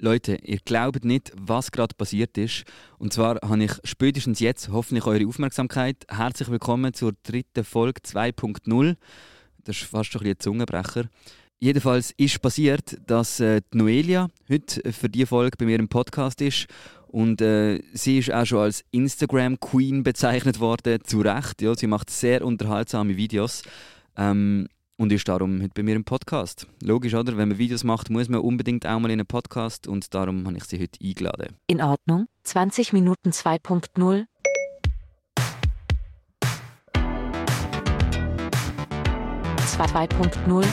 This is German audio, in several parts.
Leute, ihr glaubt nicht, was gerade passiert ist. Und zwar habe ich spätestens jetzt hoffentlich eure Aufmerksamkeit. Herzlich willkommen zur dritten Folge 2.0. Das ist fast schon ein, ein Zungenbrecher. Jedenfalls ist passiert, dass äh, Noelia heute für diese Folge bei mir im Podcast ist. Und äh, sie ist auch schon als Instagram Queen bezeichnet worden, zu Recht. Ja, sie macht sehr unterhaltsame Videos. Ähm, und ist darum heute bei mir im Podcast. Logisch, oder? Wenn man Videos macht, muss man unbedingt auch mal in einen Podcast und darum habe ich sie heute eingeladen. In Ordnung. 20 Minuten 2.0. Zwei- 2.0.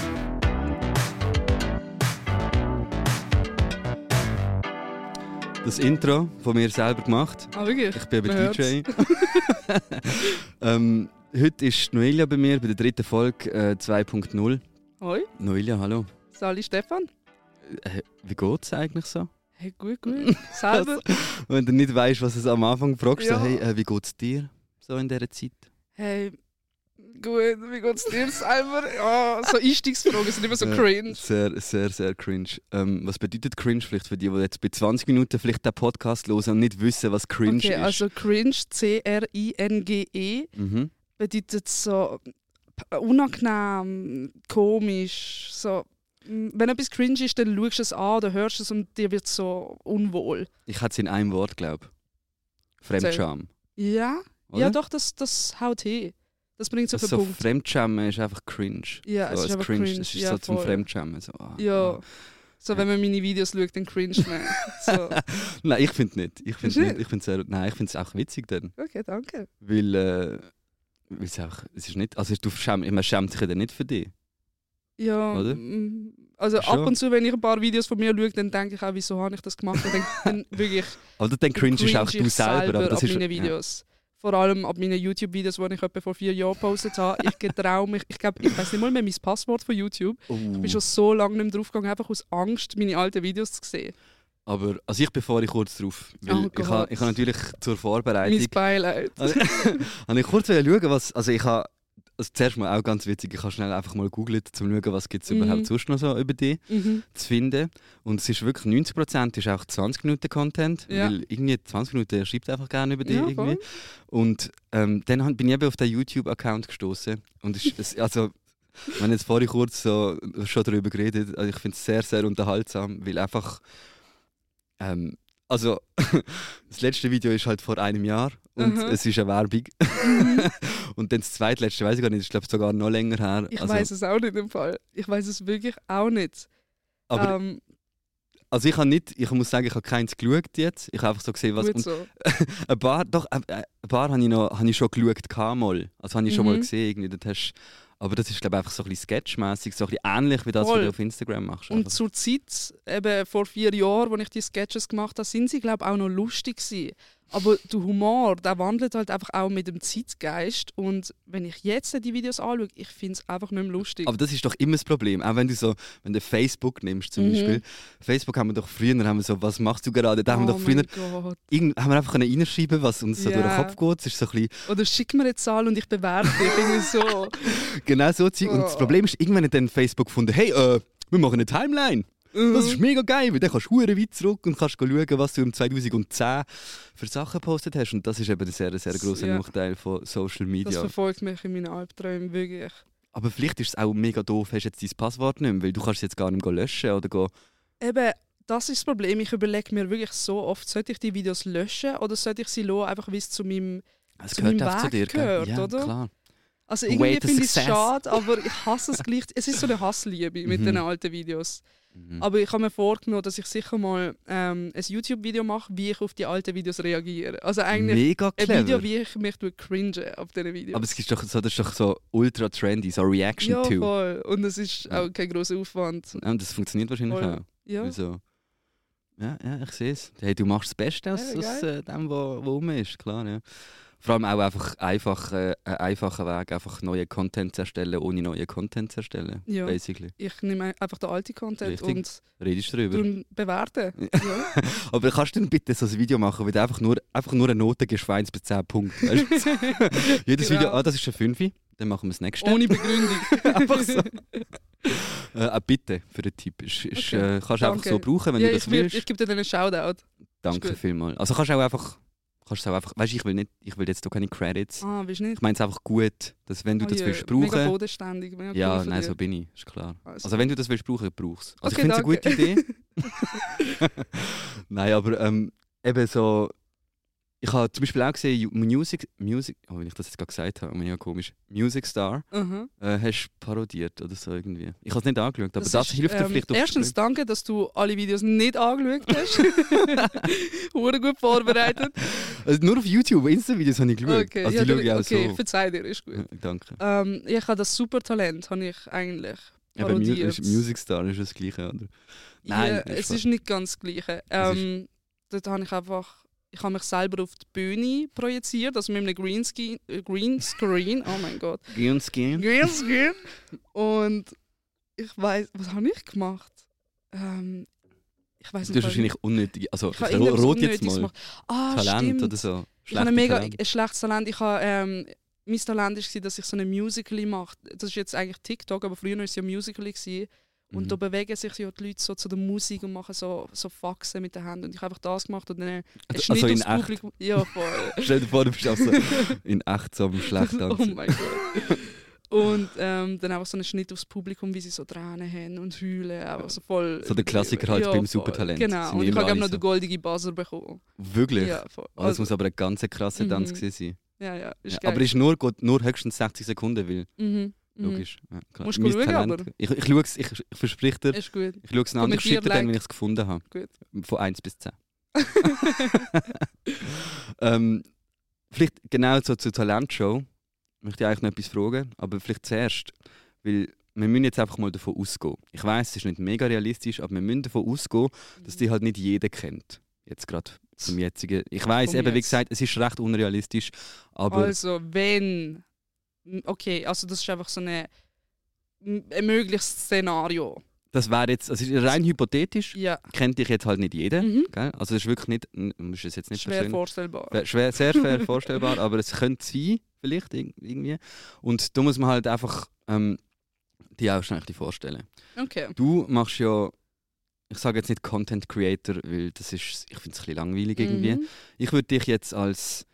Das Intro von mir selber gemacht. Ah, wirklich? Ich bin Man DJ. ähm, heute ist Noelia bei mir bei der dritten Folge äh, 2.0. Hoi, Noelia, hallo. Sali Stefan. Äh, wie geht es eigentlich so? Hey, gut, gut. Selber. Wenn du nicht weißt, was es am Anfang fragst, Ja. so, hey, äh, wie geht es dir so in dieser Zeit? Hey, gut, wie geht's dir selber? Ja, so Einstiegsfragen sind immer so cringe. Sehr, sehr, sehr cringe. Ähm, was bedeutet cringe vielleicht für die, die jetzt bei 20 Minuten vielleicht den Podcast hören und nicht wissen, was cringe Okay, ist? also cringe, C-R-I-N-G-E, Mhm. Bedeutet so p- unangenehm, komisch, so... mm, Wenn etwas cringe ist, dann schaust du es an oder hörst es und dir wird so unwohl. Ich hätte es in einem Wort, glaube ich. Fremdscham. Ja? Oder? Ja, doch, das, das haut hin. Das bringt es auf den so Punkt. Fremdschämen ist einfach cringe. Ja, es so, ist als einfach cringe. cringe. Das ist ja, so zum voll. Fremdschämen. So, ah, Ja. ah. So, wenn man meine Videos schaut, dann cringe man. so. Nein, ich finde nicht. Ich finde du nicht. Ich finde sehr, nein, ich finde es auch witzig dann, Okay, danke. weil äh, weil es einfach, es ist nicht, also du schäm, man schämt sich ja dann nicht für dich. Ja, Oder? mm, also Schon. ab und zu, wenn ich ein paar Videos von mir schaue, dann denke ich auch, wieso habe ich das gemacht? Und dann, dann wirklich Aber dann cringe ist auch du selber, aber das ist Videos. Vor allem ab meinen YouTube-Videos, die ich etwa vor vier Jahren gepostet habe. Ich getraue mich, ich glaube, ich weiß nicht mal mehr mein Passwort von YouTube. Ja. Ich bin schon so lange nicht mehr draufgegangen, einfach aus Angst, meine alten Videos zu sehen. Aber also ich befahre ich kurz drauf, weil Oh ich habe ich natürlich zur Vorbereitung Mein Beileid. Also, habe ich kurz schauen, was. Also ich habe. Also zuerst mal auch ganz witzig, ich habe schnell einfach mal gegoogelt, um zu schauen, was gibt es Mhm. überhaupt sonst noch so über dich Mhm. zu finden. Und es ist wirklich 90% ist auch 20 Minuten Content, Ja. weil irgendwie 20 Minuten schreibt einfach gerne über dich Ja, irgendwie. Und ähm, dann bin ich eben auf den YouTube-Account gestoßen und es, es, also wir haben jetzt vorhin kurz so schon darüber geredet, also ich finde es sehr, sehr unterhaltsam, weil einfach ähm, also das letzte Video ist halt vor einem Jahr und Mhm. es ist eine Werbung. und dann das zweitletzte, weiß ich gar nicht, ist glaube sogar noch länger her. Ich also, weiß es auch nicht im Fall. Ich weiß es wirklich auch nicht. aber ähm, also ich habe nicht, ich muss sagen, ich habe keins geschaut jetzt. Ich habe einfach so gesehen, was gut so. ein paar, doch, ein, ein paar habe ich noch, habe ich schon geschaut, mal. Also habe ich schon mal Mhm. gesehen irgendwie. Dort hast, aber das ist glaube ich einfach so ein bisschen sketchmäßig, so ein bisschen ähnlich wie das, was Voll. du auf Instagram machst. Und einfach. zur Zeit, eben vor vier Jahren, als ich die Sketches gemacht habe, sind sie, glaube ich, auch noch lustig gewesen. Aber der Humor, der wandelt halt einfach auch mit dem Zeitgeist. Und wenn ich jetzt die Videos anschaue, ich finde es einfach nicht mehr lustig. aber das ist doch immer das Problem. Auch wenn du so, wenn du Facebook nimmst zum Mhm. Beispiel. Facebook haben wir doch früher, haben wir so, was machst du gerade? Da haben wir oh doch früher, mein Gott. irgend, haben wir einfach können reinschreiben, was uns so Ja. durch den Kopf geht. Es ist so ein bisschen, Oder schick mir eine Zahl und ich bewerte dich. So. genau so. Und das Oh. Problem ist, irgendwann hat dann Facebook gefunden, hey, äh, wir machen eine Timeline. Das ist Mhm. mega geil, weil dann kannst du weit zurück und kannst schauen, was du im 2010 für Sachen gepostet hast. Und das ist eben ein sehr, sehr grosser Ja. Nachteil von Social Das Media. verfolgt mich in meinen Albträumen wirklich. Aber vielleicht ist es auch mega doof, hast jetzt dein Passwort nicht mehr, weil du kannst es jetzt gar nicht mehr löschen oder go. Eben, das ist das Problem. Ich überlege mir wirklich so oft, sollte ich die Videos löschen oder sollte ich sie lassen, einfach wie es zu meinem Es Zu gehört meinem auch zu Weg dir, gehört, ja, oder? klar. Also irgendwie finde ich es schade, aber ich hasse es gleich. Es ist so eine Hassliebe mit Mhm. den alten Videos. Mhm. Aber ich habe mir vorgenommen, dass ich sicher mal ähm, ein YouTube-Video mache, wie ich auf die alten Videos reagiere. Also eigentlich Mega ein clever. Video, wie ich mich cringe auf diesen Videos. Aber es ist doch so, das ist doch so ultra trendy, so Reaction ja, to. voll. Und es ist Ja. auch kein grosser Aufwand. Ja, und das funktioniert wahrscheinlich Voll. auch. Ja. Also, ja, ja, ich sehe es. Hey, du machst das Beste aus, Ja, aus äh, dem, was rum ist, klar. Ja. Vor allem auch einfach einfach, äh, ein einfacher Weg, einfach neuen Content zu erstellen, ohne neuen Content zu erstellen. Ja. Basically. Ich nehme einfach den alten Content Richtig. und Redest drüber. bewerten. Ja. Aber kannst du denn bitte so ein Video machen, wo du einfach nur, einfach nur eine Note gibst, von 1 bis 10 Punkte? Weißt du? Jedes Genau. Video, ah, das ist eine 5, dann machen wir das nächste. Ohne Begründung. Einfach so. äh, auch bitte für den Tipp. Ist, ist, Okay, äh, kannst du einfach so brauchen, wenn ja, du das ich, will- willst. ich gebe dir dann einen Shoutout. Danke vielmals. Also kannst du auch einfach, kannst du auch einfach, weißt du, ich will nicht, ich will jetzt hier keine Credits. Ah, willst nicht? Ich meine es einfach gut, dass wenn du Oh das je, willst Mega brauchen. bodenständig. Mega Ja, cool nein, dir. so bin ich, ist klar. Also. Also wenn du das willst brauchen, brauchst Also Okay, ich finde es eine gute Idee. nein, aber ähm, eben so. Ich habe zum Beispiel auch gesehen, Music, Music, oh, wenn ich das jetzt gerade gesagt habe, mega komisch. Music Star Mhm. äh, hast du parodiert oder so irgendwie. Ich habe es nicht angeschaut, aber das, ist, hilft dir ähm, vielleicht auf Erstens danke, dass du alle Videos nicht angeschaut hast. Wurde gut vorbereitet. also Nur auf YouTube, Insta-Videos habe ich geschaut. Okay, also ja, schaue ich auch okay so. verzeih dir, ist gut. Ja, danke. Ähm, ich habe das Supertalent, habe ich eigentlich parodiert. ist Music Star ist das gleiche, oder? Nein, ja, ist es ist nicht ganz das Gleiche. Ähm, dort habe ich einfach, ich habe mich selber auf die Bühne projiziert, also mit einem Greenscreen, äh, Greenscreen oh mein Gott, gern. Greenscreen. Und ich weiß, was habe ich gemacht? Ähm, ich weiß Du nicht. hast was ich- wahrscheinlich unnötige, also ich ich rot jetzt mal. Ah, Talent stimmt. oder so. Ich habe Schlechte ein mega Talent. ein schlechtes Talent. Ich habe, ähm, mein Talent war, dass ich so eine Musical mache. Das ist jetzt eigentlich TikTok, aber früher war es ja Musical. Gewesen. Und Mhm. da bewegen sich ja die Leute so zu der Musik und machen so, so Faxen mit den Händen. Und ich habe einfach das gemacht und dann einen Also- Schnitt also in aufs echt? Publikum. Ja, voll. Stell dir vor, du bist auch so in echt so am schlecht oh mein Gott. Und ähm, dann einfach so einen Schnitt aufs Publikum, wie sie so Tränen haben und heulen. Einfach so voll. So der Klassiker halt beim voll. Supertalent. Genau. Und ich habe noch so. den goldigen Buzzer bekommen. Wirklich? Ja, voll. Oh, das muss aber ein ganz krasser Tanz Mhm. gewesen sein. ja, ja, ist Ja, aber ist nur, nur höchstens 60 Sekunden, weil mhm. Mhm. logisch. Ja, klar. Musst du schauen, Talent- aber. Ich, ich, schaue ich, ich verspreche dir, Ist gut. ich schaue es an, ich Kommentier, schicke dir dann, wenn ich es gefunden habe. Gut. Von 1 bis 10. ähm, vielleicht genau so zur Talentshow möchte ich eigentlich noch etwas fragen, aber vielleicht zuerst, weil wir müssen jetzt einfach mal davon ausgehen. Ich weiß, es ist nicht mega realistisch, aber wir müssen davon ausgehen, dass die halt nicht jeder kennt. Jetzt gerade zum jetzigen. Ich weiß eben, wie gesagt, es ist recht unrealistisch, aber Also, wenn. Okay, also das ist einfach so eine, ein mögliches Szenario. das wäre jetzt, also ist rein hypothetisch, Ja. kennt dich jetzt halt nicht jeder. Mhm. Also es ist wirklich nicht, musst es jetzt nicht Schwer vorstellbar. Schwer, sehr schwer vorstellbar, aber es könnte sein, vielleicht irg- irgendwie. Und da muss man halt einfach ähm, die auch schnell vorstellen. Okay. Du machst ja, ich sage jetzt nicht Content Creator, weil das ist, ich finde es ein bisschen langweilig irgendwie. Mhm. Ich würde dich jetzt als,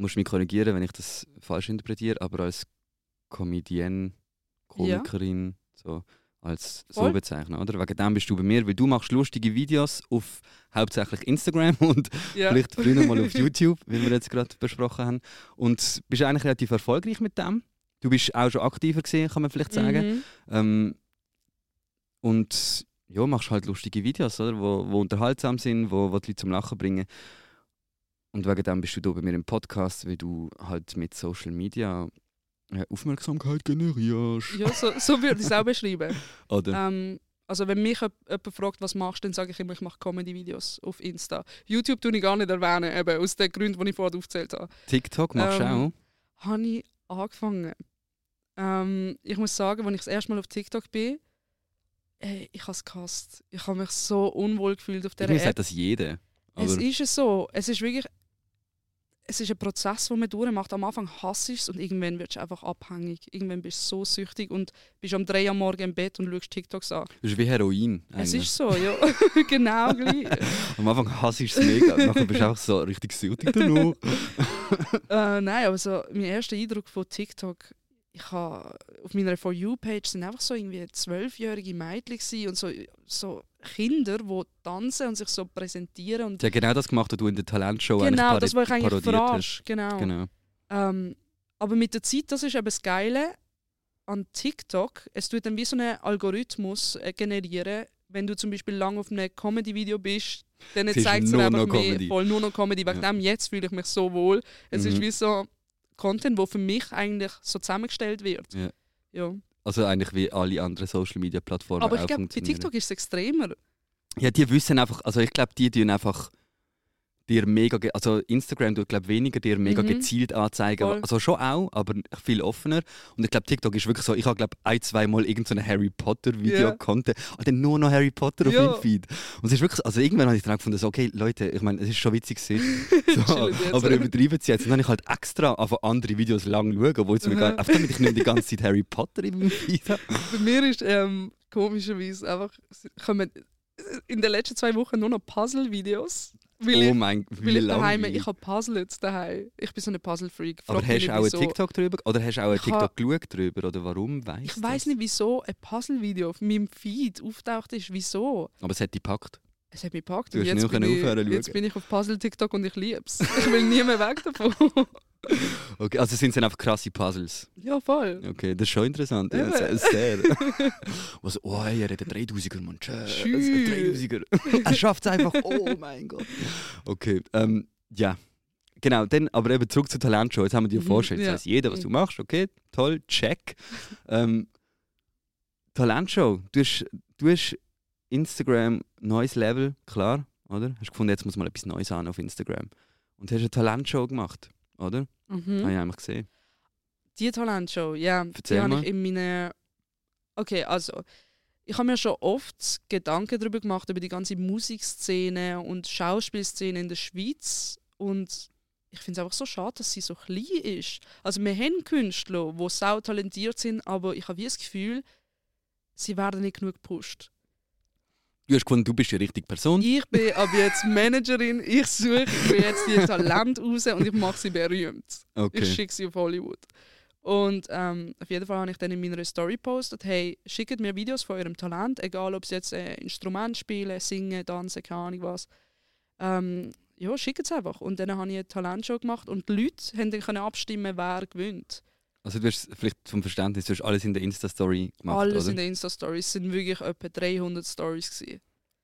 musst mich korrigieren, wenn ich das falsch interpretiere, aber als Comedienne, Komikerin, so als so Voll. bezeichnen, oder? Wegen dem bist du bei mir, weil du machst lustige Videos auf hauptsächlich Instagram und Ja. vielleicht früher mal auf YouTube, wie wir jetzt gerade besprochen haben. Und bist eigentlich relativ erfolgreich mit dem. Du bist auch schon aktiver gesehen, kann man vielleicht sagen. Mhm. Ähm, und ja, machst halt lustige Videos, oder? Wo, wo unterhaltsam sind, wo, wo die Leute zum Lachen bringen. Und wegen dem bist du hier bei mir im Podcast, weil du halt mit Social Media äh, Aufmerksamkeit generierst. Ja, so, so würde ich es auch beschreiben. Oder? Ähm, also wenn mich jemand fragt, was machst du, dann sage ich immer, ich mache Comedy-Videos auf Insta. YouTube tue ich gar nicht erwähnen, eben aus den Gründen, die ich vorher aufgezählt habe. TikTok machst du ähm, auch? Habe ich angefangen. Ähm, ich muss sagen, als ich das erste Mal auf TikTok bin, ey, ich habe es gehasst. Ich habe mich so unwohl gefühlt auf dieser App. sagt das jeder. Es ist so. Es ist wirklich. Es ist ein Prozess, den man durchmacht. Am Anfang hasst du es und irgendwann wirst du einfach abhängig. Irgendwann bist du so süchtig und bist am 3 Uhr am Morgen im Bett und schaust TikToks an. das ist wie Heroin. Es eigentlich. ist so, ja. genau gleich. Am Anfang hasst du es mega, nachher bist du auch so richtig süchtig danach. äh, nein, aber so, mein erster Eindruck von TikTok, ich habe auf meiner For You-Page sind einfach so irgendwie zwölfjährige Mädchen und so, so Kinder, die tanzen und sich so präsentieren. Und hat genau das gemacht, was du in der Talentshow genau, eigentlich das, was ich eigentlich verarscht. Genau. Genau. Ähm, aber mit der Zeit, das ist eben das Geile an TikTok, es tut dann wie so einen Algorithmus äh, generieren, wenn du zum Beispiel lange auf einem Comedy-Video bist, dann zeigt es einfach mehr, Comedy. voll nur noch Comedy. Wegen Ja. dem jetzt fühle ich mich so wohl. Es ist Mhm. wie so Content, wo für mich eigentlich so zusammengestellt wird. Ja. Ja. Also eigentlich wie alle anderen Social Media Plattformen Aber ich glaube, bei. TikTok ist es extremer. Ja, die wissen einfach, also ich glaube, die tun einfach, dir mega, also Instagram tut glaube weniger dir mega Mhm. gezielt anzeigen, Voll. also schon auch, aber viel offener. Und ich glaube TikTok ist wirklich so, ich habe glaube ein, zwei Mal irgendein Harry Potter Video Ja. Content, und dann nur noch Harry Potter auf Ja. meinem Feed. Und es ist wirklich, also irgendwann habe ich dann gefunden, so, okay Leute, ich meine, es ist schon witzig gewesen, so, aber übertreiben sie jetzt. Und dann habe ich halt extra auf andere Videos lang schauen, obwohl es mir gar, einfach damit ich nicht die ganze Zeit Harry Potter in meinem Feed habe. Bei mir ist ähm, komischerweise einfach kommen in den letzten zwei Wochen nur noch Puzzle-Videos. Weil, Oh ich, mein, weil wie ich daheim, ich habe Puzzles daheim. Ich bin so ein Puzzle-Freak. Aber hast du auch ein wieso. TikTok drüber? Oder hast du auch ein Ich TikTok ha- geschaut drüber? Oder warum? Weiss Ich weiß nicht, wieso ein Puzzle-Video auf meinem Feed auftaucht ist. Wieso? Aber es hat dich gepackt. Es hat mich gepackt. Du und hast jetzt, nicht bin ich, aufhören zu jetzt bin ich auf Puzzle-TikTok und ich liebe es. Ich will nie mehr weg davon. Okay, also sind es dann einfach krasse Puzzles. ja, voll. Okay, das ist schon interessant. Ja, sehr. Eben. sehr. Was, oh, er hat einen 3000er, Mann. Tschüss. Ein Tschüss. 3000er. er schafft es einfach. Oh mein Gott. Okay, ähm, ja. Genau, dann aber eben zurück zur Talentshow. Jetzt haben wir dir Mhm, vorgestellt, ja. das weiß jeder, was du machst. Okay, toll, check. Ähm, Talentshow, du hast, du hast Instagram neues Level, klar, oder? Hast gefunden, jetzt muss mal etwas Neues an auf Instagram. Und hast eine Talentshow gemacht, oder? Mhm. Habe ich einmal gesehen. Die Talentshow, ja, Erzähl die habe ich in meinen. Okay, also ich habe mir schon oft Gedanken darüber gemacht über die ganze Musikszene und Schauspielszene in der Schweiz und ich finde es einfach so schade, dass sie so klein ist. Also wir haben Künstler, die sau talentiert sind, aber ich habe wie das Gefühl, sie werden nicht genug gepusht. Du hast gefunden, du bist die richtige Person. Ich bin ab jetzt Managerin, ich suche jetzt die Talent raus und ich mache sie berühmt. Ich Okay. schicke sie auf Hollywood. Und ähm, auf jeden Fall habe ich dann in meiner Story gepostet, hey, schickt mir Videos von eurem Talent, egal ob sie jetzt äh, Instrument spielen, singen, tanzen, keine Ahnung was. Ähm, ja, schickt es einfach. Und dann habe ich eine Talentshow gemacht und die Leute haben dann können abstimmen, wer gewinnt. Also du hast vielleicht vom Verständnis, du hast alles in der Insta-Story gemacht, Alles oder? in den Insta-Stories Es sind wirklich etwa 300 Stories gewesen.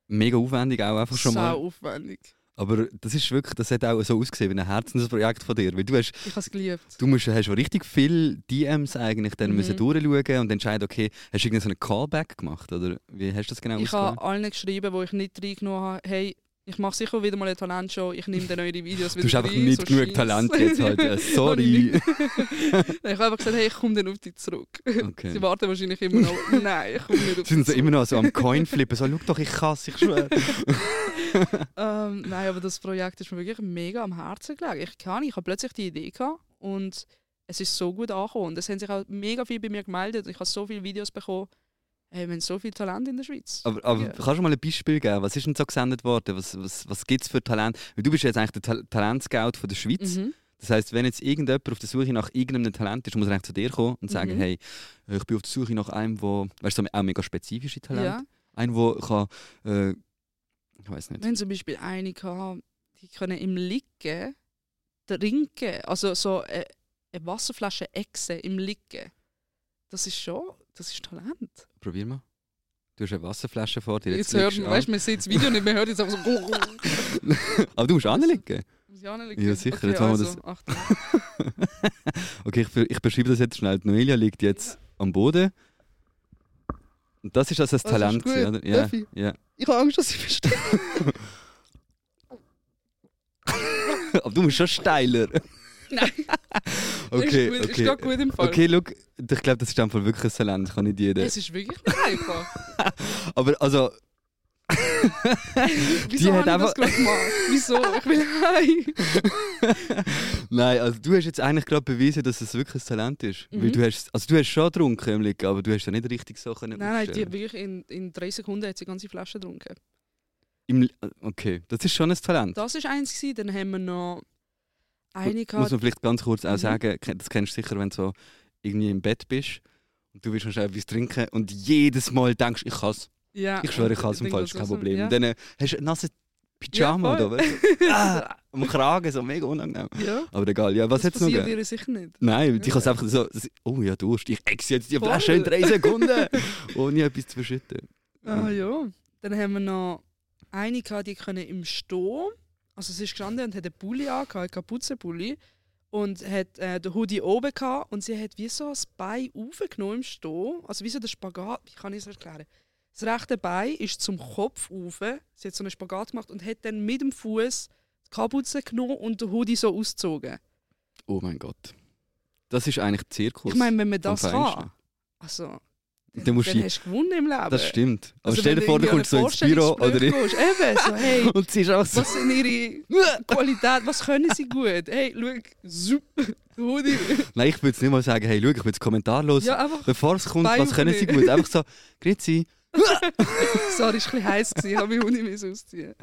Mega aufwendig auch einfach schon mal. Sau aufwendig. Aber das ist wirklich, das hat auch so ausgesehen wie ein Herzensprojekt von dir. Weil du hast, Ich habe es geliebt. du musst, hast schon richtig viele DMs eigentlich dann Mhm. müssen durchschauen und entscheiden, okay, hast du irgendeinen Callback gemacht? Oder wie hast du das genau Ich ausgewählt? habe allen geschrieben, wo ich nicht reingenommen habe, hey, ich mache sicher wieder mal eine Talentshow, ich nehme dann eure Videos Du wieder hast einfach rein, nicht so genug. Talent jetzt heute. Äh, Habe ich Sorry. ich habe einfach gesagt, hey, ich komme dann auf dich zurück. Okay. Sie warten wahrscheinlich immer noch, nein, ich komme nicht auf Sie sind dich so zurück. immer noch so am Coinflippen, so, schau doch, ich kann ich schwöre. Ähm, nein, aber das Projekt ist mir wirklich mega am Herzen gelegen. Ich kann, ich habe plötzlich die Idee gehabt und es ist so gut angekommen. Und es haben sich auch mega viel bei mir gemeldet. Ich habe so viele Videos bekommen. Hey, wir haben so viel Talent in der Schweiz. Aber, aber Ja. kannst du mal ein Beispiel geben? Was ist denn so gesendet worden? Was, was, was gibt es für Talent? Weil du bist jetzt eigentlich der Ta Talentscout von der Schweiz. Mhm. Das heißt, wenn jetzt irgendjemand auf der Suche nach irgendeinem Talent ist, muss er eigentlich zu dir kommen und sagen, Mhm. hey, ich bin auf der Suche nach einem, wo, weißt du, auch mega spezifische Talent. Ja. Ein, wo kann, äh, ich weiß nicht. Haben zum Beispiel eine gehabt, die können im Liegen trinken. Also so eine, eine Wasserflasche Echse im Liegen. Das ist schon, das ist Talent. Probier mal. Du hast eine Wasserflasche vor dir. Jetzt, Jetzt, hört man, weißt du, man sieht das Video nicht, man hört jetzt einfach so. Aber du musst anlegen. Muss ich anlegen? Ja, sicher, Okay, jetzt also, Achtung. Okay, ich, ich beschreibe das jetzt schnell. Die Noelia liegt jetzt am Boden. Und das ist also das Das ist Talent. gut. gewesen, oder? Ja, Darf ich? ja. Ich habe Angst, dass ich verstehe. Aber du musst schon steiler. Nein. Okay, ist, ist okay. gerade gut im Fall. Okay, schau, ich glaube, das ist einfach wirklich ein Talent, kann nicht jeder. Es ist wirklich nicht einfach. Aber also, Wieso hat habe ich einfach- das gemacht? Wieso? Ich will heim. nein, also du hast jetzt eigentlich gerade bewiesen, dass es wirklich ein Talent ist. Weil Mhm. du hast, also du hast schon getrunken im Liegen, aber du hast ja nicht richtig so können Nein, nein, die hat wirklich in, in drei Sekunden hat sie die ganze Flasche getrunken. Im, okay, das ist schon ein Talent. Das war eins. Gewesen. Dann haben wir noch eine Muss man vielleicht ganz kurz auch Mhm. sagen, das kennst du sicher, wenn du so irgendwie im Bett bist und du willst schnell etwas trinken und jedes Mal denkst, ich kann es. Ja, Ich schwöre, ich und kann es im Fall, kein Problem. Ja. Und dann äh, hast du ein nasses Pyjama Ja, weißt du? ah, am Kragen, so mega unangenehm. ja. Aber egal, ja, was jetzt noch gegeben? ihr sicher nicht. Nein, die Ja. kann einfach so, oh ja, Durst, ich ex jetzt die. Flasche in drei Sekunden, ohne etwas zu verschütten. Ah ja. Dann haben wir noch eine gehabt, die können im Stehen. Also sie ist gestanden und hat einen Pulli an, einen Kapuzenpulli. Und hat äh, den Hoodie oben gehabt und sie hat wie so das Bein aufgenommen im Stehen. Also wie so der Spagat, wie kann ich es erklären? Das rechte Bein ist zum Kopf auf. Sie hat so einen Spagat gemacht und hat dann mit dem Fuß die Kapuze genommen und den Hoodie so ausgezogen. Oh mein Gott. Das ist eigentlich Zirkus. Ich meine, wenn man das kann, also, Dann musst dann du- hast du gewonnen im Leben. Das stimmt. Aber Also, stell dir vor, du kommst so ins Büro oder Vorstellungsgespräch kommst, Eben, so, hey, und sie ist auch so. was sind ihre Qualität, was können sie gut? Hey, schau, zup. Nein, ich würde es nicht mal sagen, hey, schau, ich will es kommentarlos. Ja, einfach, Bevor es kommt, was können sie gut? Einfach so, grüezi, sorry, es war ein bisschen heiß, gewesen, ich habe müssen ausziehen.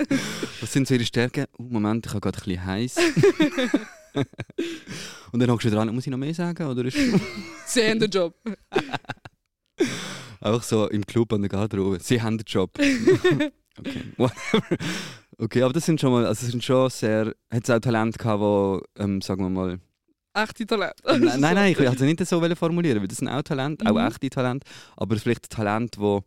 was sind so ihre Stärken? Oh, Moment, ich habe gerade ein bisschen heiß. und dann hockst du dran, muss ich noch mehr sagen? Oder ist Sie haben den Job. Einfach so im Club an der Garderobe? Sie haben den Job. okay, whatever. Okay, aber das sind schon mal, also es sind schon sehr, hat es auch Talente gehabt, wo, ähm, sagen wir mal, Echte Talent. nein, nein, nein, ich will also nicht so formulieren, weil das sind auch Talente, auch Mhm. echte Talente, aber vielleicht Talente, wo,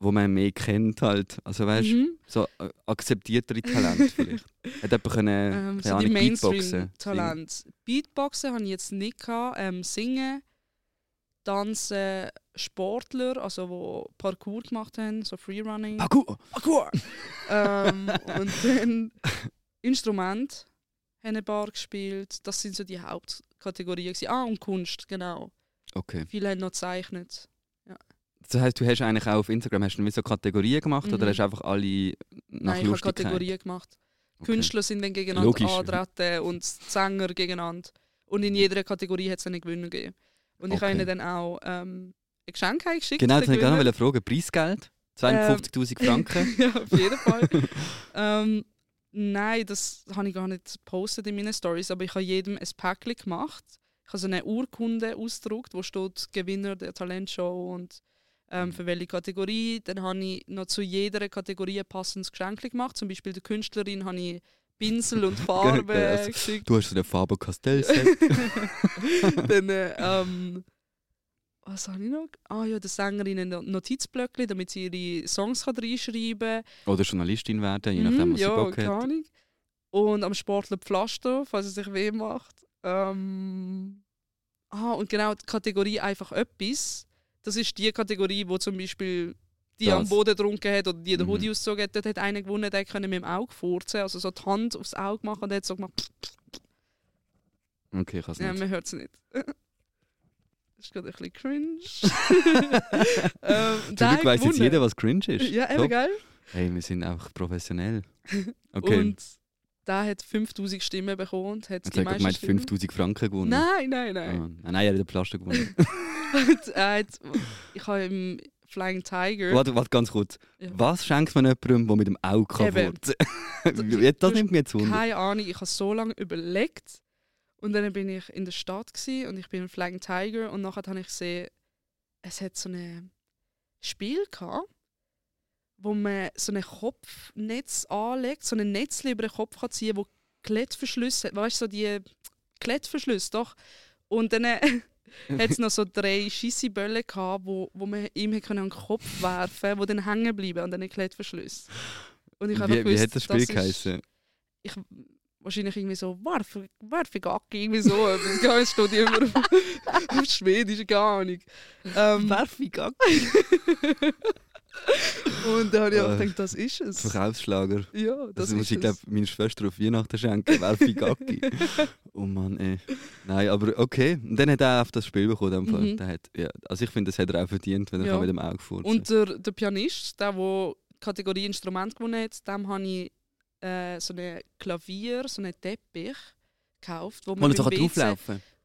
wo man mehr kennt halt, also weißt du, Mhm. so äh, akzeptiertere Talente vielleicht. Hat jemand können, Ähm, so die Mainstream-Talent. Beatboxen habe ich jetzt nicht gehabt. Ähm, singen, Tanzen, Sportler, also wo Parkour gemacht haben, so Freerunning. Parkour! Parkour! ähm, und dann Instrument haben ein paar gespielt. Das sind so die Hauptkategorien. gewesen. Ah, und Kunst, genau. Okay. Viele haben noch gezeichnet. Das heisst, du hast eigentlich auch auf Instagram hast du so Kategorien gemacht oder Mhm. hast du einfach alle nach Nein, ich habe Lustigkeit? Kategorien gemacht. Okay. Künstler sind dann gegeneinander Logisch. antreten und Sänger gegeneinander. Und in jeder Kategorie hat es einen Gewinner gegeben. Und ich Okay. habe ihnen dann auch ähm, Geschenk geschickt. Genau, das wollte ich gerne noch fragen. Preisgeld? 52'000 Franken? ja, auf jeden Fall. ähm, nein, das habe ich gar nicht gepostet in meinen Stories, aber ich habe jedem ein Päckchen gemacht. Ich habe so eine Urkunde ausgedruckt, wo steht Gewinner der Talentshow und ähm, für welche Kategorie. Dann habe ich noch zu jeder Kategorie ein passendes Geschenk gemacht. Zum Beispiel der Künstlerin habe ich Pinsel und Farbe Also, geschickt. Du hast so den Faber Castell Set. dann, äh, ähm, was habe ich noch? Ah ja, der Sängerin ein Notizblöckchen, damit sie ihre Songs kann reinschreiben kann. Oder Journalistin werden, je nachdem, Mhm, was ja, sie Bock keine hat. Ahnung. Und am Sportler Pflaster, falls es sich weh macht. Ähm, ah, und genau, die Kategorie einfach etwas. Das ist die Kategorie, wo zum Beispiel die Das. am Boden getrunken hat oder die den Mhm. Hoodie ausgezogen hat. Dort hat einer gewonnen, der konnte mit dem Auge furzen. Also so die Hand aufs Auge machen und der hat so gemacht. Okay, ich kann es Ja, nicht. man hört es nicht. Ist gerade ein bisschen cringe. ähm, Zum Glück weiss jetzt jeder, was cringe ist. Ja, eben, geil. Hey, wir sind einfach professionell. Okay. Und der hat 5000 Stimmen bekommen und hat Jetzt die meisten gemeint, Stimmen. 5000 Franken gewonnen. Nein, nein, nein. Ah, nein, er hat den Pflaster gewonnen. Und er hat, ich habe im Flying Tiger. warte, warte ganz kurz. Ja. Was schenkt man jemandem, der mit dem Auge kann? Das nimmt mich jetzt wunder. Keine Ahnung, ich habe so lange überlegt. Und dann bin ich in der Stadt und ich bin im Flying Tiger und nachher habe ich gesehen, es hat so ein Spiel gehabt, wo man so ein Kopfnetz anlegt, so ein Netz über den Kopf kann ziehen, wo Klettverschlüsse hat. Weißt du, so die Klettverschlüsse, doch. Und dann äh, hat es noch so drei scheisse Bälle gehabt, wo, wo man ihm an den Kopf werfen konnte, die dann hängen bleiben an diesen Klettverschlüssen. Und ich habe Wie, wie gewusst, hat das Spiel geheißen? ich wahrscheinlich irgendwie so Warfe, Warfegacki, irgendwie so. etwas. Ja, es steht immer auf, auf Schwedisch, keine Ahnung. Ähm, Werfigacki. und dann habe ich auch Äh, gedacht, das ist es. Verkaufsschlager. Ja, das, Das, muss ist ich, glaube meiner Schwester auf Weihnachten schenken. Werfigacki. oh Mann, ey. Nein, aber okay. Und dann hat er auf das Spiel bekommen. Fall. Mhm. Der hat, ja, also ich finde, das hat er auch verdient, wenn er Ja. mit dem Auge furzen Und der, der Pianist, der, der die Kategorie Instrument gewonnen hat, dem habe ich äh, so ein Klavier, so einen Teppich gekauft, wo man, so beim, WC,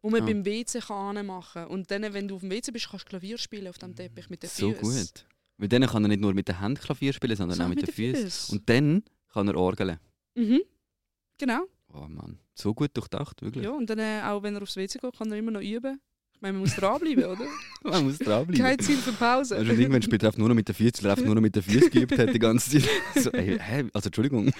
wo man Ah. beim WC kann anmachen kann. Und dann, wenn du auf dem WC bist, kannst du Klavier spielen auf dem Teppich mit den So Füßen. gut. Weil dann kann er nicht nur mit den Händen Klavier spielen, sondern So, auch mit, den Füßen. Füßen. Und dann kann er orgeln. Mhm. Genau. Oh Mann, so gut durchdacht, wirklich. Ja, und dann äh, auch wenn er aufs WC geht, kann er immer noch üben. Meine, man muss dranbleiben, oder? Man muss dranbleiben. Kein Ziel für Pause. Also irgendwann spielt er nur noch mit den Füßen, weil er einfach nur noch mit den Füßen geübt hat die ganze Zeit. So, ey, hä? Also Entschuldigung.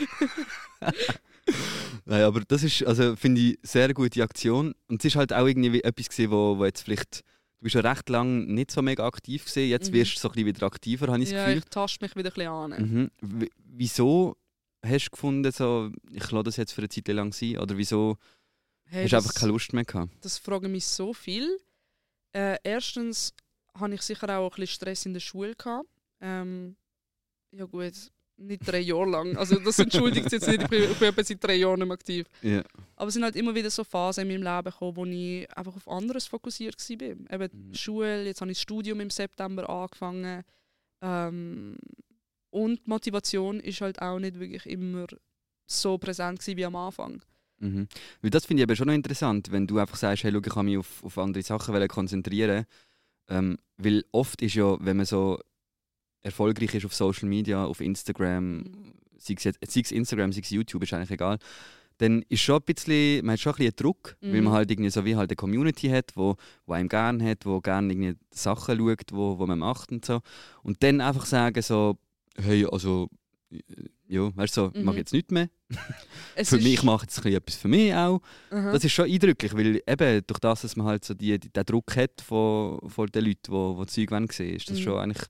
Nein, aber das ist, also finde ich, sehr gute Aktion. Und es ist halt auch irgendwie etwas gewesen, wo, wo jetzt vielleicht, du bist ja recht lang nicht so mega aktiv gewesen, jetzt Mhm. wirst du so ein bisschen wieder aktiver, habe ich das ja, Gefühl. ich tasche mich wieder ein bisschen an. Mhm. Wieso hast du gefunden, so, ich lasse das jetzt für eine Zeit lang sein? Oder wieso Hey, hast du das, einfach keine Lust mehr gehabt? das fragen mich so viel. Äh, erstens hatte ich sicher auch ein bisschen Stress in der Schule. Gehabt. Ähm, ja gut, nicht drei Jahre lang. Also das entschuldigt jetzt nicht, ich bin, ich bin etwa seit drei Jahren nicht mehr aktiv. Ja. Aber es sind halt immer wieder so Phasen in meinem Leben gekommen, wo ich einfach auf anderes fokussiert war. Eben Mhm. Schule, jetzt habe ich das Studium im September angefangen. Ähm, und die Motivation ist halt auch nicht wirklich immer so präsent wie am Anfang. Mhm. Weil das finde ich eben schon noch interessant, wenn du einfach sagst, hey, schau, ich kann mich auf, auf andere Sachen konzentrieren. Ähm, weil oft ist ja, wenn man so erfolgreich ist auf Social Media, auf Instagram, sei es, jetzt, sei es Instagram, sei es YouTube, ist eigentlich egal, dann ist schon ein bisschen, man hat schon ein bisschen Druck, weil Mhm. man halt irgendwie so wie halt eine Community hat, wo, wo einem gerne hat, wo gerne irgendwie Sachen schaut, wo, wo man macht und so. Und dann einfach sagen so, hey, also, ja, weißt du, so, ich mache Mhm. jetzt nichts mehr. Es Für mich mache ein bisschen etwas für mich auch. Aha. Das ist schon eindrücklich, weil eben durch das, dass man halt so die, die, den Druck hat von, von den Leuten, die wo, wo Zeug wollen sehen, ist das Mhm. schon eigentlich...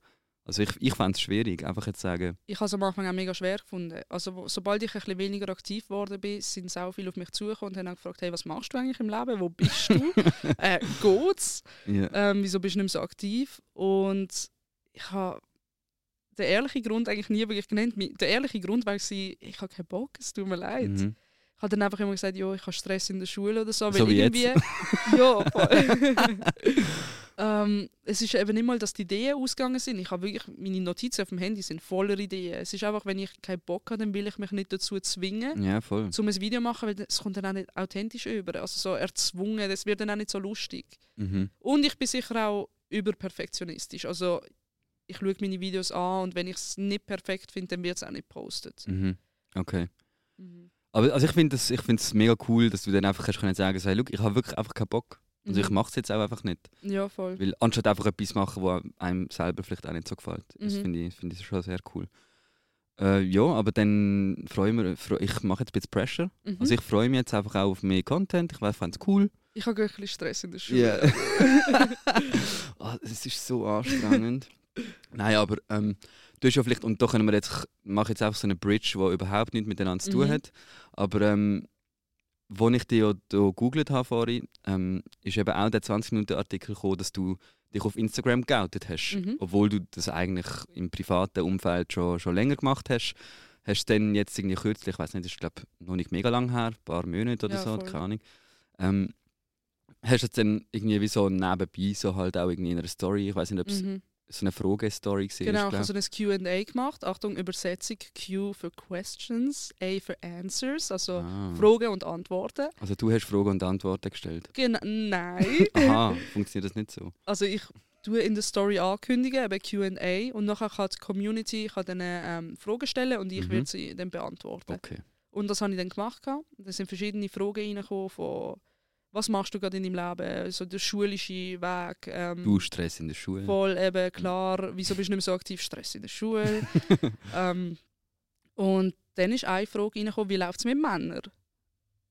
Also ich, ich fände es schwierig, einfach jetzt sagen... ich habe es am Anfang auch mega schwer gefunden. Also, sobald ich ein bisschen weniger aktiv geworden bin, sind auch viele auf mich zugekommen und haben auch gefragt, hey, was machst du eigentlich im Leben? Wo bist du? äh, geht's? Ja. Ähm, wieso bist du nicht mehr so aktiv? Und ich habe den ehrlichen Grund eigentlich nie wirklich genannt. Der ehrliche Grund war, gewesen, ich habe keinen Bock, es tut mir leid. Mhm. Ich habe dann einfach immer gesagt, ja, ich habe Stress in der Schule oder so. So weil jetzt. irgendwie, ja, voll. ähm, es ist eben nicht mal, dass die Ideen ausgegangen sind. Ich habe wirklich, meine Notizen auf dem Handy sind voller Ideen. Es ist einfach, wenn ich keinen Bock habe, dann will ich mich nicht dazu zwingen, ja, voll. um ein Video zu machen, weil es kommt dann auch nicht authentisch über. Also so erzwungen, das wird dann auch nicht so lustig. Mhm. Und ich bin sicher auch überperfektionistisch. Also ich schaue meine Videos an und wenn ich es nicht perfekt finde, dann wird es auch nicht gepostet. Mhm. Okay. Mhm. Aber also ich finde es mega cool, dass du dann einfach hast können sagen hey, look, ich habe wirklich einfach keinen Bock. Also ich Mhm. mache es jetzt auch einfach nicht. Ja, voll. Weil anstatt einfach etwas machen, was einem selber vielleicht auch nicht so gefällt. Das Mhm. finde ich, find ich schon sehr cool. Äh, ja, aber dann freue ich mich, ich mache jetzt ein bisschen Pressure. Mhm. Also ich freue mich jetzt einfach auch auf mehr Content. Ich fände es cool. ich habe ein bisschen Stress in der Schule. Ja. Ah, Es ist so anstrengend. Nein, aber ähm, du hast ja vielleicht, und da können wir jetzt, mache jetzt einfach so eine Bridge, die überhaupt nichts miteinander zu tun Mhm. hat. Aber ähm, wo ich dich ja gegoogelt habe vorhin, ähm, ist eben auch der 20-Minuten-Artikel gekommen, dass du dich auf Instagram geoutet hast. Mhm. Obwohl du das eigentlich im privaten Umfeld schon, schon länger gemacht hast. Hast du dann jetzt irgendwie kürzlich, ich weiß nicht, das ist glaube noch nicht mega lang her, ein paar Monate oder Ja, so, voll. keine Ahnung. Ähm, hast du jetzt dann irgendwie wie so nebenbei so halt auch irgendwie in einer Story, ich weiß nicht, ob es Mhm. So eine Fragestory war. Genau, ich habe so ein QA gemacht. Achtung, Übersetzung: Q für Questions, A für Answers, also ah. Fragen und Antworten. Also du hast Fragen und Antworten gestellt. Genau, nein. Aha, funktioniert das nicht so? also ich tue in der Story ankündigen, eben QA, und nachher kann die Community kann dann, ähm, Fragen stellen und ich Mhm. werde sie dann beantworten. Okay. Und das habe ich dann gemacht. Da sind verschiedene Fragen reingekommen von was machst du gerade in deinem Leben, so der schulische Weg. Ähm, Du Stress in der Schule. Voll eben klar, wieso bist du nicht mehr so aktiv? Stress in der Schule. ähm, und dann ist eine Frage reingekommen, wie läuft es mit Männern?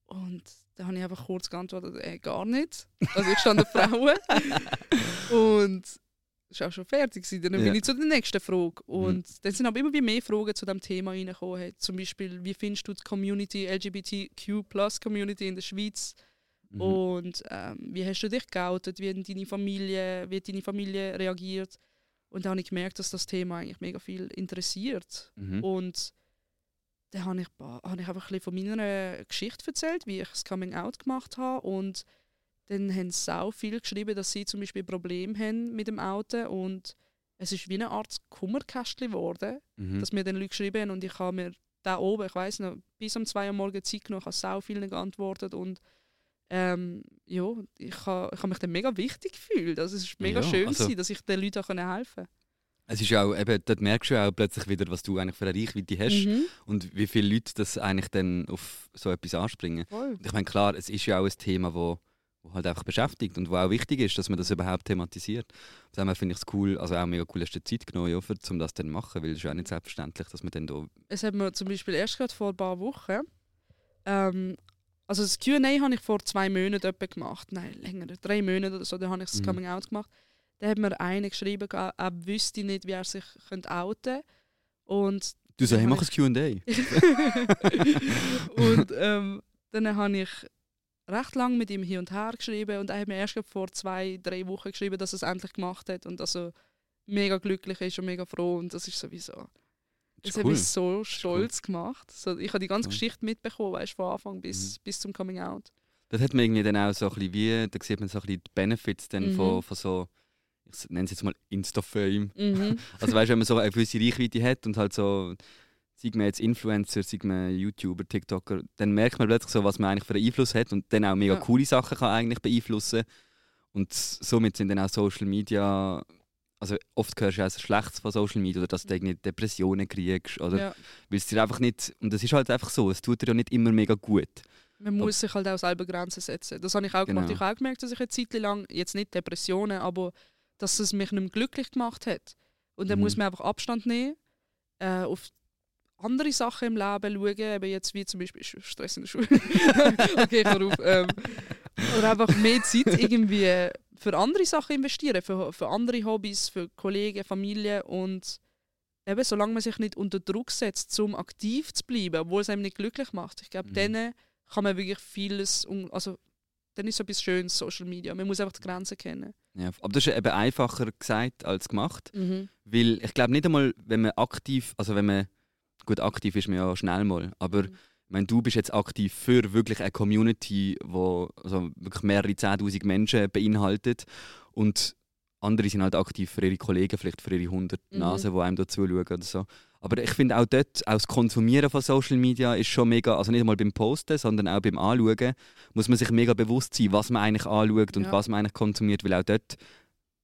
Und da habe ich einfach kurz geantwortet, äh, gar nicht. Also ich stand eine Frauen. und das war auch schon fertig. Dann Ja. Mhm. bin ich zu der nächsten Frage. Und dann sind aber immer mehr Fragen zu dem Thema reingekommen. Zum Beispiel, wie findest du die Community, LGBTQ-Plus-Community in der Schweiz? Mhm. Und ähm, wie hast du dich geoutet? Wie hat deine Familie, wie hat deine Familie reagiert? Und dann habe ich gemerkt, dass das Thema eigentlich mega viel interessiert. Mhm. Und dann habe ich, habe ich einfach ein bisschen von meiner Geschichte erzählt, wie ich das Coming Out gemacht habe. Und dann haben sie auch viel geschrieben, dass sie zum Beispiel Probleme haben mit dem Outen. Und es ist wie eine Art Kummerkästchen geworden, Mhm. dass mir dann Leute geschrieben haben. Und ich habe mir da oben, ich weiß noch, bis um 2 Uhr morgens Zeit genommen, habe sau vielen geantwortet. Und ähm, ja, ich habe ich habe mich dann mega wichtig gefühlt. Also es ist mega Ja, schön, also- gewesen, dass ich den Leuten auch helfen konnte. Es ist auch, eben, dort merkst du auch plötzlich wieder, was du eigentlich für eine Reichweite hast Mhm. und wie viele Leute das eigentlich dann auf so etwas anspringen. Voll. Ich meine, klar, es ist ja auch ein Thema, wo, wo halt einfach beschäftigt und wo auch wichtig ist, dass man das überhaupt thematisiert. Von dem her finde ich es cool, also auch mega cool, hast du Zeit genommen, ja, für, um das dann zu machen, weil es ist ja auch nicht selbstverständlich, dass man dann da... es hat mir zum Beispiel erst gerade vor ein paar Wochen, ähm, also das Q&A habe ich vor zwei Monaten etwa gemacht, nein, länger, drei Monate oder so, da habe ich das Mhm. Coming Out gemacht. Da hat mir einer geschrieben, er wüsste nicht, wie er sich könnte outen Und Du sagst, hey, Ja, mach ein Q&A. und ähm, dann habe ich recht lang mit ihm hin und her geschrieben und er hat mir erst vor zwei, drei Wochen geschrieben, dass er es endlich gemacht hat und dass er mega glücklich ist und mega froh und das ist sowieso. Das ist hat cool. mich so stolz gemacht. So, ich habe die ganze Cool. Geschichte mitbekommen, weißt, von Anfang Mhm. bis, bis zum Coming Out. Das hat man irgendwie dann auch so ein bisschen wie, da sieht man so ein bisschen die Benefits dann Mhm. von, von so, ich nenne es jetzt mal Insta-Fame. Mhm. Also weißt du, wenn man so eine gewisse Reichweite hat und halt so, sei man jetzt Influencer, sei man YouTuber, TikToker, dann merkt man plötzlich so, was man eigentlich für einen Einfluss hat und dann auch mega Ja. coole Sachen kann eigentlich beeinflussen. Und somit sind dann auch Social Media, also oft hörst du ja auch so Schlechtes von Social Media oder dass du irgendwie Depressionen kriegst oder ja. weil es dir einfach nicht, und das ist halt einfach so, es tut dir ja nicht immer mega gut. Man muss sich halt auch selber Grenzen setzen. Das habe ich auch gemacht. Genau. Ich habe auch gemerkt, dass ich eine Zeit lang, jetzt nicht Depressionen, aber dass es mich nicht mehr glücklich gemacht hat. Und dann Mhm. muss man einfach Abstand nehmen, äh, auf andere Sachen im Leben schauen, eben jetzt wie zum Beispiel Stress in der Schule. okay, ich auf. Ähm, oder einfach mehr Zeit irgendwie für andere Sachen investieren, für, für andere Hobbys, für Kollegen, Familie und eben, solange man sich nicht unter Druck setzt, um aktiv zu bleiben, obwohl es einem nicht glücklich macht. Ich glaube, Mhm. dann kann man wirklich vieles, also dann ist so etwas Schönes, Social Media. Man muss einfach die Grenzen kennen. Ja, aber das ist eben einfacher gesagt als gemacht. Mhm. Weil ich glaube nicht einmal, wenn man aktiv, also wenn man, gut, aktiv ist man ja schnell mal, aber Mhm. Ich meine, du bist jetzt aktiv für wirklich eine Community, die also wirklich mehrere 10'000 Menschen beinhaltet und andere sind halt aktiv für ihre Kollegen, vielleicht für ihre 100 Mhm. Nasen, die einem da zuschauen oder so. Aber ich finde auch dort, auch das Konsumieren von Social Media ist schon mega, also nicht einmal beim Posten, sondern auch beim Anschauen, muss man sich mega bewusst sein, was man eigentlich anschaut und Ja. was man eigentlich konsumiert, weil auch dort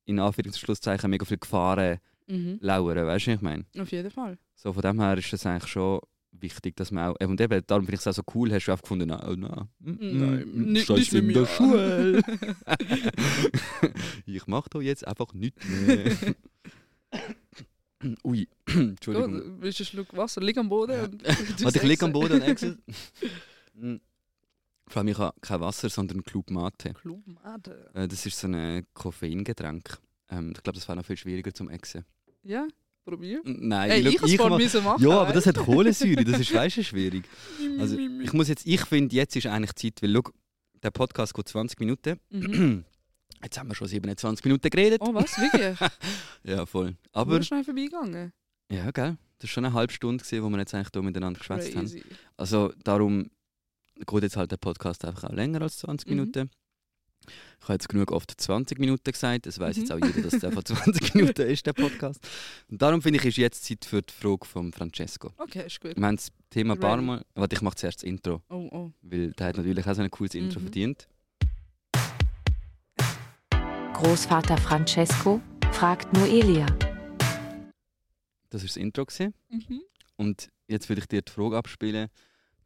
in Anführungs- und Schlusszeichen mega viele Gefahren Mhm. lauern, weißt du, was ich meine? Auf jeden Fall. So von dem her ist es eigentlich schon wichtig, dass man auch, und eben, darum finde ich es auch so cool, hast du auch gefunden, oh, nein, mm, Nein, mm, nicht- stehst nicht mit in der. Schule. ich mache da jetzt einfach nichts mehr. Ui, Entschuldigung. Gut, willst du einen Schluck Wasser? Lieg am Boden. Und du Warte, ich liege am Boden und Excel. Mm. Vor allem, ich habe kein Wasser, sondern Club Mate. Klumade. Äh, Das ist so ein Koffeingetränk. Ähm, ich glaube, das wäre noch viel schwieriger zum Exen. Ja, probier. Nein, schau, ich es mach- vorher müssen machen. Ja, aber das hat Kohlensäure, das ist weißt du, schwierig. du? Also, ich muss jetzt, ich finde, jetzt ist eigentlich Zeit, weil schau, der Podcast geht 20 Minuten. Mhm. Jetzt haben wir schon 27 Minuten geredet. Oh, was? Wirklich? Ja, voll. Aber Aber, schnell vorbeigegangen. ja, gell. Das war schon eine halbe Stunde, gewesen, wo wir jetzt eigentlich hier miteinander geschwätzt haben. Also, darum geht jetzt halt der Podcast einfach auch länger als 20 Mhm. Minuten. Ich habe jetzt genug oft 20 Minuten gesagt. Das weiß Mhm. jetzt auch jeder, dass der von 20 Minuten ist, der Podcast. Und darum finde ich, ist jetzt Zeit für die Frage von Francesco. Okay, ist gut. Wir haben das Thema ein paar. Mal. Warte, ich mache zuerst das Intro, Oh, oh. weil der hat natürlich auch so ein cooles Intro Mhm. verdient. Großvater Francesco fragt Noelia. Das war das Intro. Mhm. Und jetzt würde ich dir die Frage abspielen.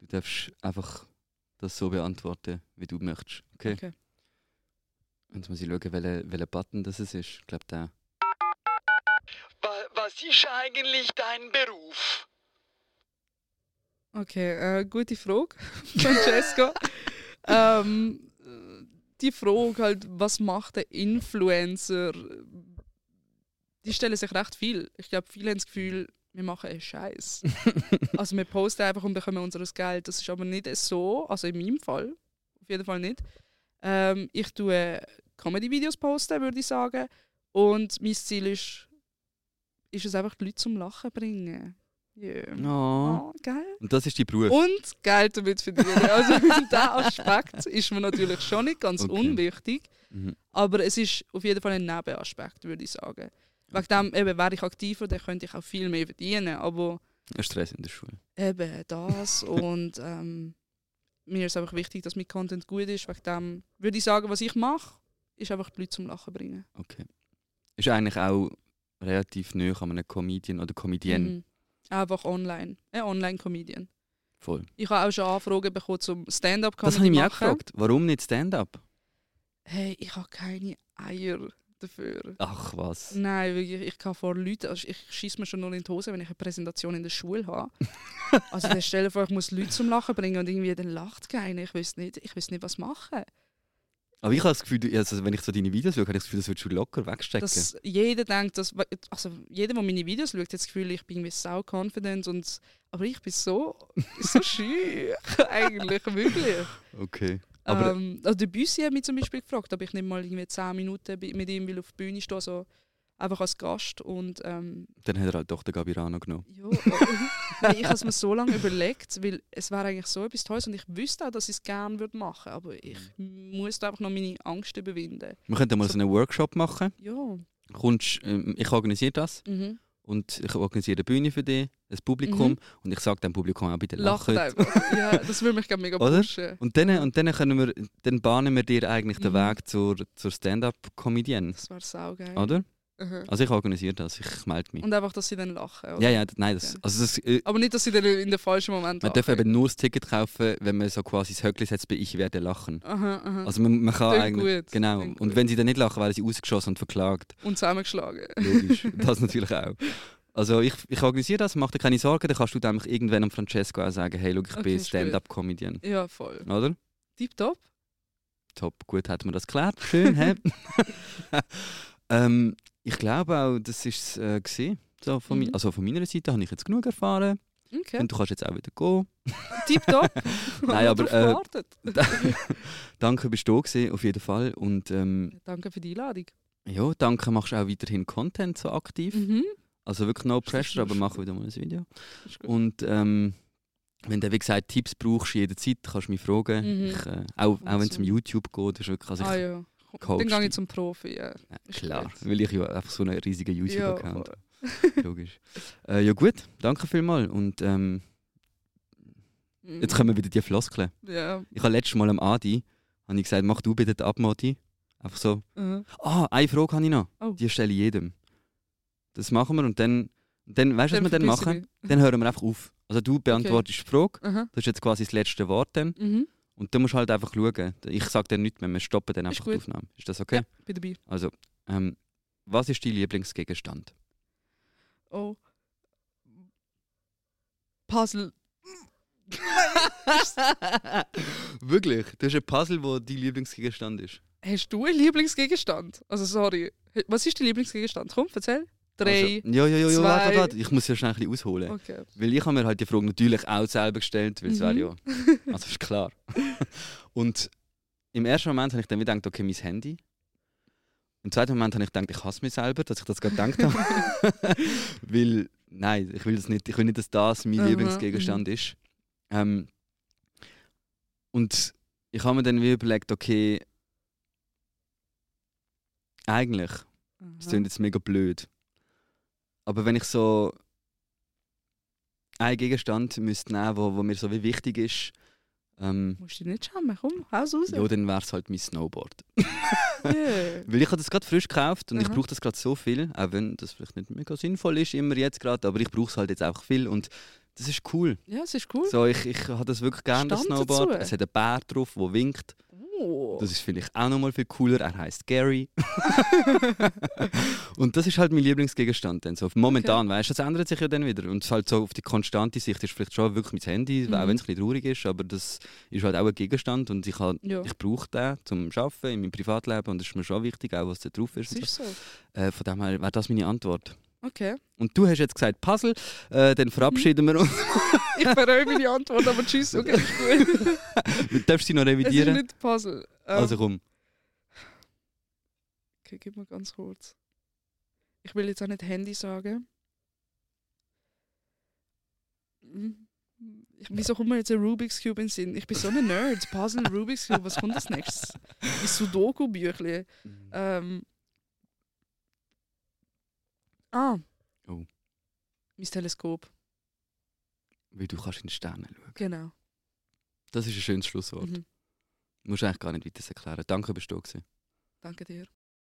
Du darfst einfach das so beantworten, wie du möchtest. Okay? Okay. Jetzt muss ich schauen, welcher welcher Button das ist. Ich glaube, der. Was ist eigentlich dein Beruf? Okay, äh, gute Frage, Francesco. ähm, äh, die Frage halt, was macht der Influencer? Die stellen sich recht viel. Ich glaube, viele haben das Gefühl, wir machen einen Scheiß. also wir posten einfach und bekommen unser Geld. Das ist aber nicht so, also in meinem Fall, auf jeden Fall nicht. Ähm, ich tue Comedy-Videos posten, würde ich sagen. Und mein Ziel ist, ist es einfach, die Leute zum Lachen bringen. Yeah. Oh. Oh, geil. Und das ist dein Beruf. Und Geld damit verdienen. Also dieser Aspekt ist mir natürlich schon nicht ganz Okay. unwichtig, Mhm. aber es ist auf jeden Fall ein Nebenaspekt, würde ich sagen. Wegen dem eben, wäre ich aktiver, dann könnte ich auch viel mehr verdienen. Aber Stress in der Schule. eben das und ähm, mir ist einfach wichtig, dass mein Content gut ist. Wegen dem würde ich sagen, was ich mache, ist einfach die Leute zum Lachen bringen. Okay. Ist eigentlich auch relativ neu an einem Comedian oder Comedienne. Mhm. Einfach online. Ein Online-Comedian. Voll. Ich habe auch schon Anfragen bekommen zum Stand-up-Comedy Das habe ich mich auch gefragt. Warum nicht Stand-up? Hey, ich habe keine Eier dafür. Ach was. Nein, wirklich, ich kann vor Leuten, also ich schieße mir schon nur in die Hose, wenn ich eine Präsentation in der Schule habe. also dann stell dir vor, ich muss Leute zum Lachen bringen und irgendwie dann lacht keiner. Ich weiß nicht, ich weiß nicht, was machen. Aber ich habe das Gefühl, also wenn ich so deine Videos schaue, habe ich das Gefühl, das würdest du locker wegstecken. Dass jeder denkt, dass, also jeder, der meine Videos schaut, hat das Gefühl, ich bin irgendwie sau confident und aber ich bin so, so schüch eigentlich, wirklich. okay. Aber ähm, also der Büssi hat mich zum Beispiel gefragt, ob ich nicht mal irgendwie 10 Minuten mit ihm will auf die Bühne stehen, so einfach als Gast. Und ähm, Dann hat er halt doch den Gabirano genommen. ja, äh, ich habe es mir so lange überlegt, weil es wäre eigentlich so etwas Tolles und ich wüsste auch, dass ich es gerne würde machen aber ich muss da einfach noch meine Angst überwinden. Wir könnten mal So- so einen Workshop machen. Ja. Kommst, ähm, ich organisiere das Mhm. Und ich organisiere eine Bühne für dich, ein Publikum Mhm. und ich sage dem Publikum auch bitte Lacht lachen. einfach. Ja, das würde mich gerne mega Oder? pushen. Und dann, und dann, können wir, dann bahnen wir dir eigentlich den Mhm. Weg zur, zur Stand-up-Comedienne. Das wäre saugeil. Oder? Mhm. Also ich organisiere das, ich melde mich. Und einfach, dass sie dann lachen. Oder? Ja, ja, nein, das, also das, äh, Aber nicht, dass sie dann in den falschen Moment man lachen. darf eben nur das Ticket kaufen, wenn man so quasi das Höckli setzt bei «Ich werde lachen». Aha, aha. Also man, man kann Klingt eigentlich... gut, Genau. klingt Und wenn sie dann nicht lachen, werden sie ausgeschossen und verklagt. Und zusammengeschlagen. Logisch. das natürlich auch. Also ich, ich organisiere das, mach dir keine Sorgen, dann kannst du dann irgendwann am Francesco auch sagen, hey, schau, ich Okay, bin. Stand-up-Comedian. Ja, voll. Oder? Tipptopp. Top, gut, hat man das geklärt. Schön, hä? ähm, ich glaube auch, das ist es äh, gewesen. so von, Mhm. Also von meiner Seite habe ich jetzt genug erfahren. Okay. Und du kannst jetzt auch wieder gehen. Tipptopp. Nein, aber, äh, danke, bist du da auf jeden Fall. Und ähm, Danke für die Einladung. ja, danke, machst du auch weiterhin Content so aktiv. Mhm. Also wirklich no pressure, aber mach wieder mal ein Video. Und ähm, wenn du, wie gesagt, Tipps brauchst jederzeit, kannst du mich fragen. Mhm. Ich, äh, auch auch wenn es um YouTube geht, ist wirklich, also ich, ah ja. Coach Dann gehe ich zum Profi. Ja. Ja, klar, weil ich ja einfach so einen riesigen YouTube-Account habe. Logisch. Äh, ja gut, danke vielmals. Und ähm, Mhm. jetzt kommen wieder die Floskeln. Ja. Ich habe letztes Mal am Adi habe ich gesagt, mach du bitte die Abmodi. Einfach so. Mhm. Ah, eine Frage habe ich noch. Oh. Die stelle ich jedem. Das machen wir und dann, dann weißt du, was wir dann machen? Dann hören wir einfach auf. Also du beantwortest die Frage. Aha. das ist jetzt quasi das letzte Wort dann. Mhm. Und du musst halt einfach schauen. Ich sage dir nichts mehr, wir stoppen dann einfach die. Aufnahme. Ist das okay? Ja, bin dabei. Also, ähm, was ist dein Lieblingsgegenstand? Oh. Puzzle. Wirklich? Du hast ein Puzzle, wo dein Lieblingsgegenstand ist. Hast du einen Lieblingsgegenstand? Also sorry. Was ist dein Lieblingsgegenstand? Komm, erzähl. Drei. Also, ja, ja, ja, ja, warte, warte. Ich muss ja schnell ein bisschen ausholen. Okay. Weil ich habe mir halt die Frage natürlich auch selber gestellt, weil es Mhm. wäre ja. Also ist klar. Und im ersten Moment habe ich dann wieder gedacht, okay, mein Handy. Im zweiten Moment habe ich gedacht, ich hasse mich selber, dass ich das gerade gedacht habe. weil, nein, ich will das nicht, ich will nicht, dass das mein Aha, Lieblingsgegenstand ist. Ähm, und ich habe mir dann wie überlegt, okay, eigentlich, das klingt jetzt mega blöd, aber wenn ich so einen Gegenstand müsste nehmen, wo, wo mir so wie wichtig ist, ähm, Musst du dich nicht schämen, komm, haus raus. ja, dann wäre es halt mein Snowboard. Yeah. Weil ich habe das gerade frisch gekauft und ich Aha. brauche das gerade so viel, auch wenn das vielleicht nicht mega sinnvoll ist, immer jetzt gerade, aber ich brauche es halt jetzt einfach viel und das ist cool. Ja, es ist cool. So, ich, ich habe das wirklich gerne, das Snowboard. dazu. Es hat einen Bär drauf, der winkt. Oh. Das ist vielleicht auch nochmal viel cooler. Er heißt Gary. und das ist halt mein Lieblingsgegenstand. Dann. So, momentan, weißt du, das ändert sich ja dann wieder. Und es halt so auf die konstante Sicht ist vielleicht schon wirklich mein Handy, Mhm. auch wenn es ein bisschen traurig ist, aber das ist halt auch ein Gegenstand und ich, halt, Ja. ich brauche den zum Arbeiten in meinem Privatleben und das ist mir schon wichtig, auch was da drauf ist. Und ist so. so. Äh, von dem her wäre das meine Antwort. Okay. Und du hast jetzt gesagt Puzzle, äh, dann verabschieden wir uns. Ich bereue meine Antwort, aber tschüss, okay, ist gut. Du darfst sie noch Es ist revidieren. nicht Puzzle. Ähm, Also komm. Okay, gib mir ganz kurz. Ich will jetzt auch nicht Handy sagen. Mhm. Ich, wieso kommt mir jetzt ein Rubik's Cube in den Sinn? Ich bin so ein Nerd. Puzzle, Rubik's Cube, was kommt als nächstes? Ein Sudoku-Büchlein. Ähm. Ah. Oh. Mein Teleskop. Weil du kannst in die Sterne schauen. Genau. Das ist ein schönes Schlusswort. Mhm. Musst eigentlich gar nicht weiter erklären. Danke, bist du da gewesen. Danke dir.